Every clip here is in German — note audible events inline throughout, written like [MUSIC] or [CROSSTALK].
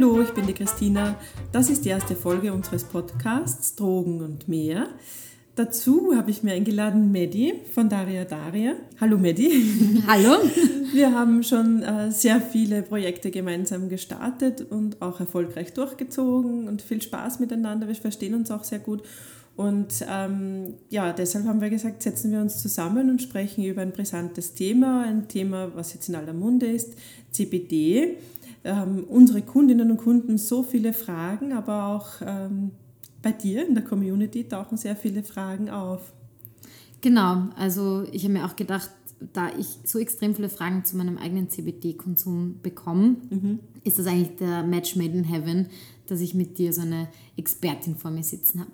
Hallo, ich bin die Christina. Das ist die erste Folge unseres Podcasts Drogen und mehr. Dazu habe ich mir eingeladen Medi von Daria Daria. Hallo Medi. [LAUGHS] Hallo. Wir haben schon äh, sehr viele Projekte gemeinsam gestartet und auch erfolgreich durchgezogen und viel Spaß miteinander. Wir verstehen uns auch sehr gut. Und ähm, ja, deshalb haben wir gesagt, setzen wir uns zusammen und sprechen über ein brisantes Thema, ein Thema, was jetzt in aller Munde ist, CBD. Ähm, unsere Kundinnen und Kunden so viele Fragen, aber auch ähm, bei dir in der Community tauchen sehr viele Fragen auf. Genau, also ich habe mir auch gedacht, da ich so extrem viele Fragen zu meinem eigenen CBD-Konsum bekomme, mhm. ist das eigentlich der Match made in heaven, dass ich mit dir so eine Expertin vor mir sitzen habe.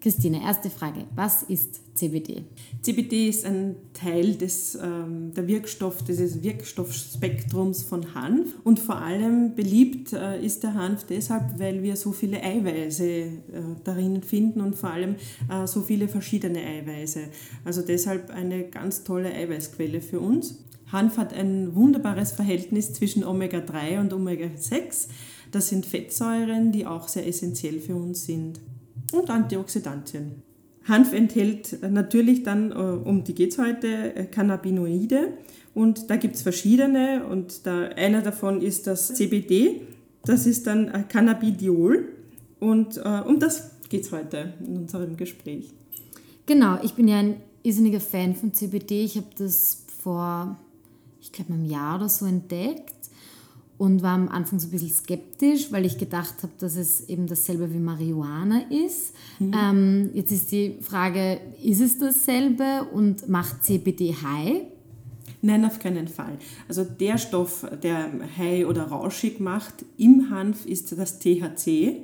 Christine, erste Frage. Was ist CBD? CBD ist ein Teil des, ähm, der Wirkstoff, dieses Wirkstoffspektrums von Hanf. Und vor allem beliebt äh, ist der Hanf deshalb, weil wir so viele Eiweiße äh, darin finden und vor allem äh, so viele verschiedene Eiweiße. Also deshalb eine ganz tolle Eiweißquelle für uns. Hanf hat ein wunderbares Verhältnis zwischen Omega-3 und Omega-6. Das sind Fettsäuren, die auch sehr essentiell für uns sind und Antioxidantien. Hanf enthält natürlich dann, äh, um die geht es heute, äh, Cannabinoide und da gibt es verschiedene und da, einer davon ist das CBD, das ist dann äh, Cannabidiol und äh, um das geht es heute in unserem Gespräch. Genau, ich bin ja ein irrsinniger Fan von CBD. Ich habe das vor, ich glaube, einem Jahr oder so entdeckt und war am Anfang so ein bisschen skeptisch, weil ich gedacht habe, dass es eben dasselbe wie Marihuana ist. Mhm. Ähm, jetzt ist die Frage, ist es dasselbe und macht CBD high? Nein, auf keinen Fall. Also der Stoff, der high oder rauschig macht im Hanf, ist das THC.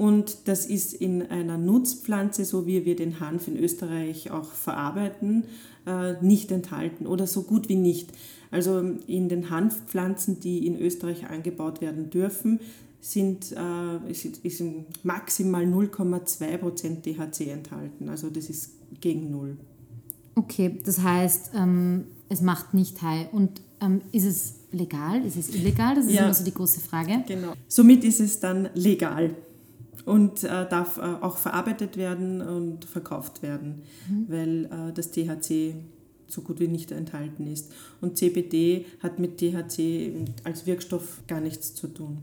Und das ist in einer Nutzpflanze, so wie wir den Hanf in Österreich auch verarbeiten, äh, nicht enthalten oder so gut wie nicht. Also in den Hanfpflanzen, die in Österreich angebaut werden dürfen, sind, äh, ist, ist maximal 0,2% THC enthalten. Also das ist gegen null. Okay, das heißt, ähm, es macht nicht high. Und ähm, ist es legal? Ist es illegal? Das ist ja, immer so die große Frage. Genau. Somit ist es dann legal und äh, darf äh, auch verarbeitet werden und verkauft werden, mhm. weil äh, das THC so gut wie nicht enthalten ist. Und CBD hat mit THC als Wirkstoff gar nichts zu tun.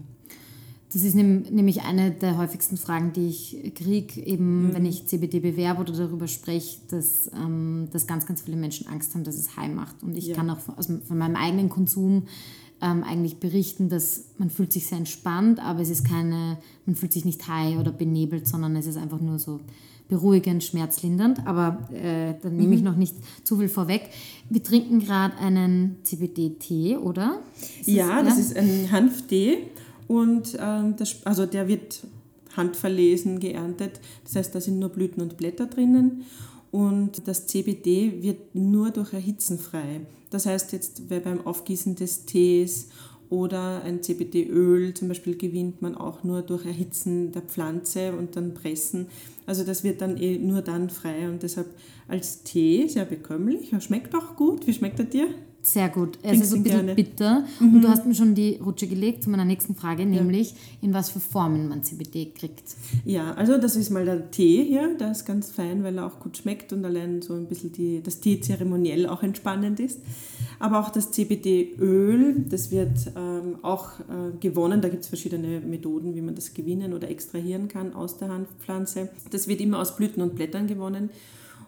Das ist nämlich eine der häufigsten Fragen, die ich kriege, eben mhm. wenn ich CBD bewerbe oder darüber spreche, dass, ähm, dass ganz, ganz viele Menschen Angst haben, dass es high macht. Und ich ja. kann auch von, also von meinem eigenen Konsum ähm, eigentlich berichten, dass man fühlt sich sehr entspannt, aber es ist keine, man fühlt sich nicht high oder benebelt, sondern es ist einfach nur so beruhigend, schmerzlindernd, aber äh, dann nehme ich mhm. noch nicht zu viel vorweg. Wir trinken gerade einen CBD-Tee, oder? Ist ja, das, das ist ein Hanftee und ähm, das, also der wird handverlesen geerntet. Das heißt, da sind nur Blüten und Blätter drinnen und das CBD wird nur durch Erhitzen frei. Das heißt jetzt beim Aufgießen des Tees oder ein CBD-Öl zum Beispiel gewinnt man auch nur durch Erhitzen der Pflanze und dann pressen. Also das wird dann eh nur dann frei und deshalb als Tee sehr bekömmlich. Er schmeckt auch gut. Wie schmeckt er dir? Sehr gut. Er ist so ein bisschen gerne. bitter. Mhm. Und du hast mir schon die Rutsche gelegt zu meiner nächsten Frage, nämlich ja. in was für Formen man CBD kriegt. Ja, also das ist mal der Tee hier. Der ist ganz fein, weil er auch gut schmeckt und allein so ein bisschen die, das Tee zeremoniell auch entspannend ist. Aber auch das CBD-Öl, das wird ähm, auch äh, gewonnen. Da gibt es verschiedene Methoden, wie man das gewinnen oder extrahieren kann aus der Hanfpflanze. Das wird immer aus Blüten und Blättern gewonnen.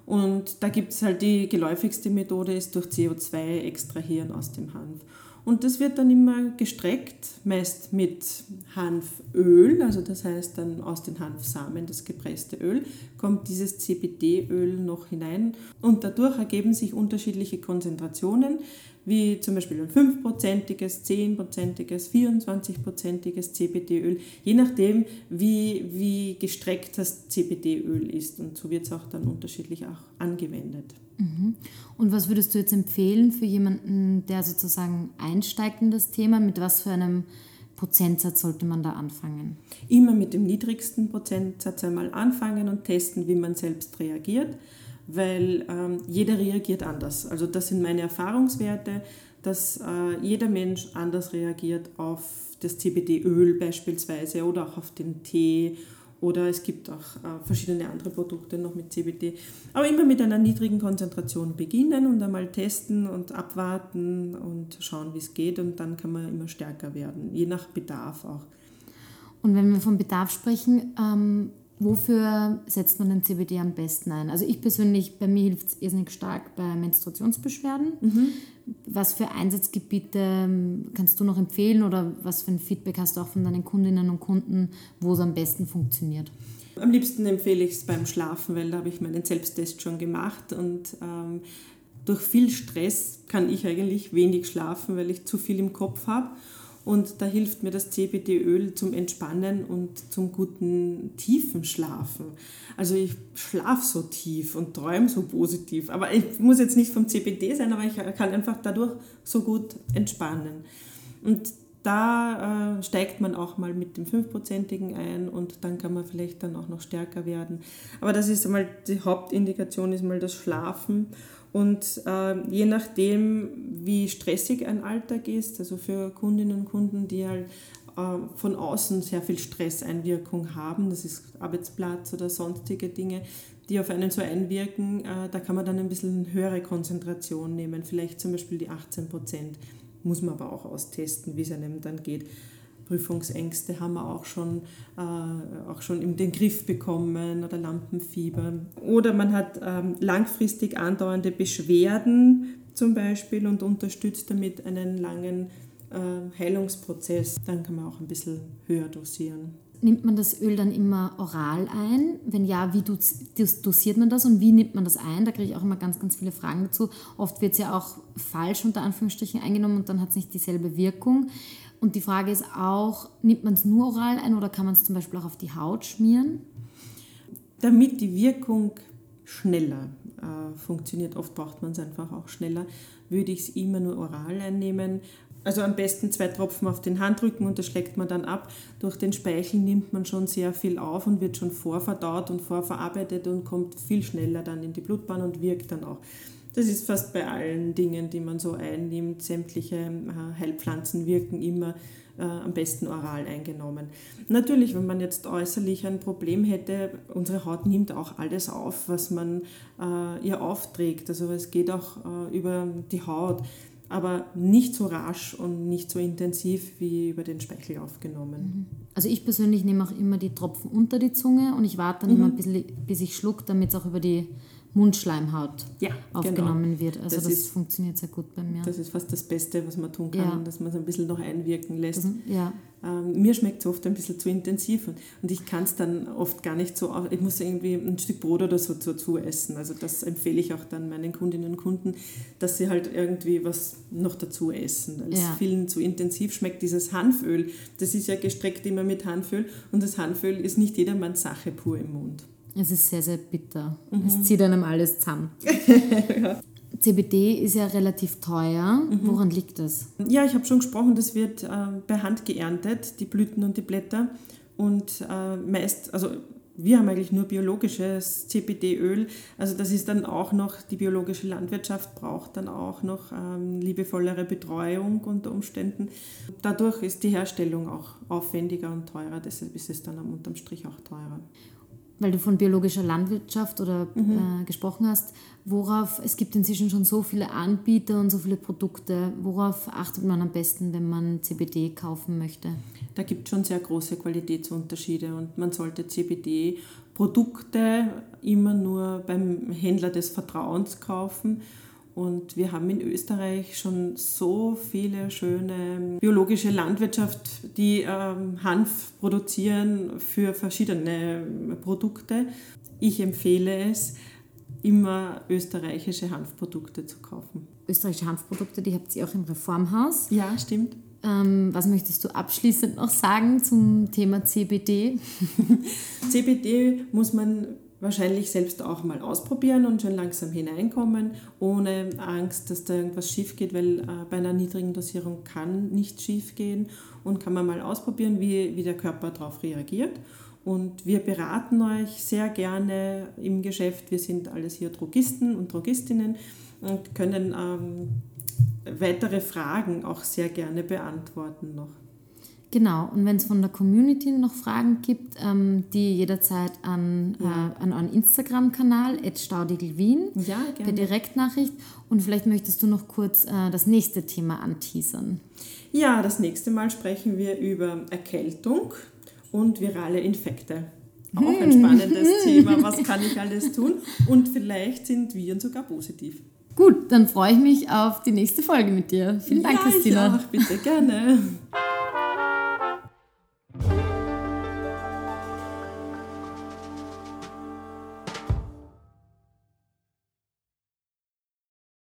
Und da gibt es halt die geläufigste Methode, ist durch CO2 extrahieren aus dem Hanf. Und das wird dann immer gestreckt, meist mit Hanföl, also das heißt dann aus den Hanfsamen das gepresste Öl, kommt dieses CBD-Öl noch hinein. Und dadurch ergeben sich unterschiedliche Konzentrationen wie zum Beispiel ein 5-prozentiges, 10-prozentiges, 24-prozentiges CBD-Öl, je nachdem, wie, wie gestreckt das CBD-Öl ist. Und so wird es auch dann unterschiedlich auch angewendet. Mhm. Und was würdest du jetzt empfehlen für jemanden, der sozusagen einsteigt in das Thema? Mit was für einem Prozentsatz sollte man da anfangen? Immer mit dem niedrigsten Prozentsatz einmal anfangen und testen, wie man selbst reagiert weil ähm, jeder reagiert anders. Also das sind meine Erfahrungswerte, dass äh, jeder Mensch anders reagiert auf das CBD-Öl beispielsweise oder auch auf den Tee oder es gibt auch äh, verschiedene andere Produkte noch mit CBD. Aber immer mit einer niedrigen Konzentration beginnen und einmal testen und abwarten und schauen, wie es geht. Und dann kann man immer stärker werden, je nach Bedarf auch. Und wenn wir vom Bedarf sprechen, ähm, wofür setzt man den CBD am besten ein? Also ich persönlich, bei mir hilft es irrsinnig stark bei Menstruationsbeschwerden. Mhm. Was für Einsatzgebiete ähm, kannst du noch empfehlen oder was für ein Feedback hast du auch von deinen Kundinnen und Kunden, wo es am besten funktioniert? Am liebsten empfehle ich es beim Schlafen, weil da habe ich meinen Selbsttest schon gemacht und ähm, durch viel Stress kann ich eigentlich wenig schlafen, weil ich zu viel im Kopf habe. Und da hilft mir das CBD-Öl zum Entspannen und zum guten tiefen Schlafen. Also ich schlafe so tief und träume so positiv. Aber ich muss jetzt nicht vom CBD sein, aber ich kann einfach dadurch so gut entspannen. Und da äh, steigt man auch mal mit dem 5%igen ein und dann kann man vielleicht dann auch noch stärker werden. Aber das ist einmal die Hauptindikation, ist mal das Schlafen. Und äh, je nachdem, wie stressig ein Alltag ist, also für Kundinnen und Kunden, die halt äh, von außen sehr viel Stresseinwirkung haben, das ist Arbeitsplatz oder sonstige Dinge, die auf einen so einwirken, äh, da kann man dann ein bisschen höhere Konzentration nehmen, vielleicht zum Beispiel die 18 Prozent, muss man aber auch austesten, wie es einem dann geht. Prüfungsängste haben wir auch schon, äh, auch schon in den Griff bekommen oder Lampenfieber. Oder man hat ähm, langfristig andauernde Beschwerden zum Beispiel und unterstützt damit einen langen äh, Heilungsprozess. Dann kann man auch ein bisschen höher dosieren. Nimmt man das Öl dann immer oral ein? Wenn ja, wie dosiert man das und wie nimmt man das ein? Da kriege ich auch immer ganz, ganz viele Fragen dazu. Oft wird es ja auch falsch unter Anführungsstrichen eingenommen und dann hat es nicht dieselbe Wirkung. Und die Frage ist auch, nimmt man es nur oral ein oder kann man es zum Beispiel auch auf die Haut schmieren? Damit die Wirkung schneller äh, funktioniert, oft braucht man es einfach auch schneller, würde ich es immer nur oral einnehmen. Also am besten zwei Tropfen auf den Handrücken und das schlägt man dann ab. Durch den Speichel nimmt man schon sehr viel auf und wird schon vorverdaut und vorverarbeitet und kommt viel schneller dann in die Blutbahn und wirkt dann auch. Das ist fast bei allen Dingen, die man so einnimmt. Sämtliche äh, Heilpflanzen wirken immer äh, am besten oral eingenommen. Natürlich, wenn man jetzt äußerlich ein Problem hätte, unsere Haut nimmt auch alles auf, was man äh, ihr aufträgt. Also es geht auch äh, über die Haut, aber nicht so rasch und nicht so intensiv wie über den Speichel aufgenommen. Mhm. Also ich persönlich nehme auch immer die Tropfen unter die Zunge und ich warte dann mhm. immer ein bisschen, bis ich schluck, damit es auch über die Mundschleimhaut ja, aufgenommen genau. wird. Also das, das ist, funktioniert sehr gut bei mir. Das ist fast das Beste, was man tun kann, ja. dass man es ein bisschen noch einwirken lässt. Das, ja. ähm, mir schmeckt es oft ein bisschen zu intensiv und, und ich kann es dann oft gar nicht so, ich muss irgendwie ein Stück Brot oder so dazu essen. Also das empfehle ich auch dann meinen Kundinnen und Kunden, dass sie halt irgendwie was noch dazu essen. Weil es vielen zu intensiv schmeckt. Dieses Hanföl, das ist ja gestreckt immer mit Hanföl und das Hanföl ist nicht jedermanns Sache pur im Mund. Es ist sehr, sehr bitter. Mhm. Es zieht einem alles zusammen. [LAUGHS] ja. CBD ist ja relativ teuer. Mhm. Woran liegt das? Ja, ich habe schon gesprochen, das wird äh, per Hand geerntet, die Blüten und die Blätter. Und äh, meist, also wir haben eigentlich nur biologisches CBD-Öl. Also das ist dann auch noch, die biologische Landwirtschaft braucht dann auch noch ähm, liebevollere Betreuung unter Umständen. Dadurch ist die Herstellung auch aufwendiger und teurer, deshalb ist es dann am unterm Strich auch teurer weil du von biologischer Landwirtschaft oder mhm. äh, gesprochen hast, worauf, es gibt inzwischen schon so viele Anbieter und so viele Produkte, worauf achtet man am besten, wenn man CBD kaufen möchte? Da gibt es schon sehr große Qualitätsunterschiede und man sollte CBD-Produkte immer nur beim Händler des Vertrauens kaufen und wir haben in Österreich schon so viele schöne biologische Landwirtschaft, die ähm, Hanf produzieren für verschiedene Produkte. Ich empfehle es, immer österreichische Hanfprodukte zu kaufen. Österreichische Hanfprodukte, die habt ihr auch im Reformhaus. Ja, stimmt. Ähm, was möchtest du abschließend noch sagen zum Thema CBD? [LAUGHS] CBD muss man wahrscheinlich selbst auch mal ausprobieren und schon langsam hineinkommen, ohne Angst, dass da irgendwas schief geht, weil äh, bei einer niedrigen Dosierung kann nichts schief gehen und kann man mal ausprobieren, wie, wie der Körper darauf reagiert. Und wir beraten euch sehr gerne im Geschäft. Wir sind alles hier Drogisten und Drogistinnen und können ähm, weitere Fragen auch sehr gerne beantworten noch. Genau, und wenn es von der Community noch Fragen gibt, ähm, die jederzeit an, ja. äh, an euren Instagram-Kanal, staudigelwien, ja, per Direktnachricht. Und vielleicht möchtest du noch kurz äh, das nächste Thema anteasern. Ja, das nächste Mal sprechen wir über Erkältung und virale Infekte. Auch ein spannendes [LAUGHS] Thema. Was kann ich alles tun? Und vielleicht sind Viren sogar positiv. Gut, dann freue ich mich auf die nächste Folge mit dir. Vielen Dank, ja, Christina. Ich auch, bitte gerne.